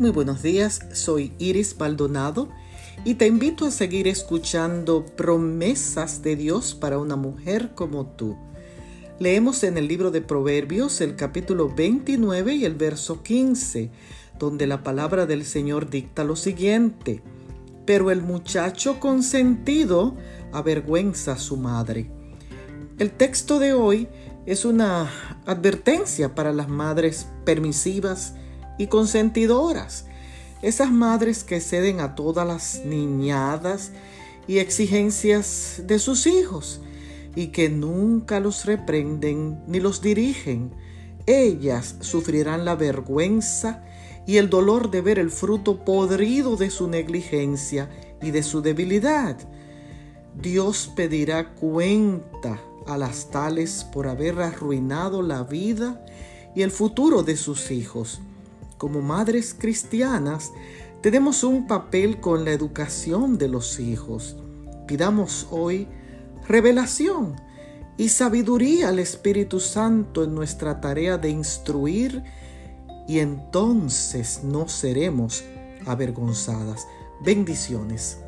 Muy buenos días, soy Iris Baldonado y te invito a seguir escuchando promesas de Dios para una mujer como tú. Leemos en el libro de Proverbios el capítulo 29 y el verso 15, donde la palabra del Señor dicta lo siguiente, pero el muchacho consentido avergüenza a su madre. El texto de hoy es una advertencia para las madres permisivas y consentidoras, esas madres que ceden a todas las niñadas y exigencias de sus hijos y que nunca los reprenden ni los dirigen. Ellas sufrirán la vergüenza y el dolor de ver el fruto podrido de su negligencia y de su debilidad. Dios pedirá cuenta a las tales por haber arruinado la vida y el futuro de sus hijos. Como madres cristianas, tenemos un papel con la educación de los hijos. Pidamos hoy revelación y sabiduría al Espíritu Santo en nuestra tarea de instruir y entonces no seremos avergonzadas. Bendiciones.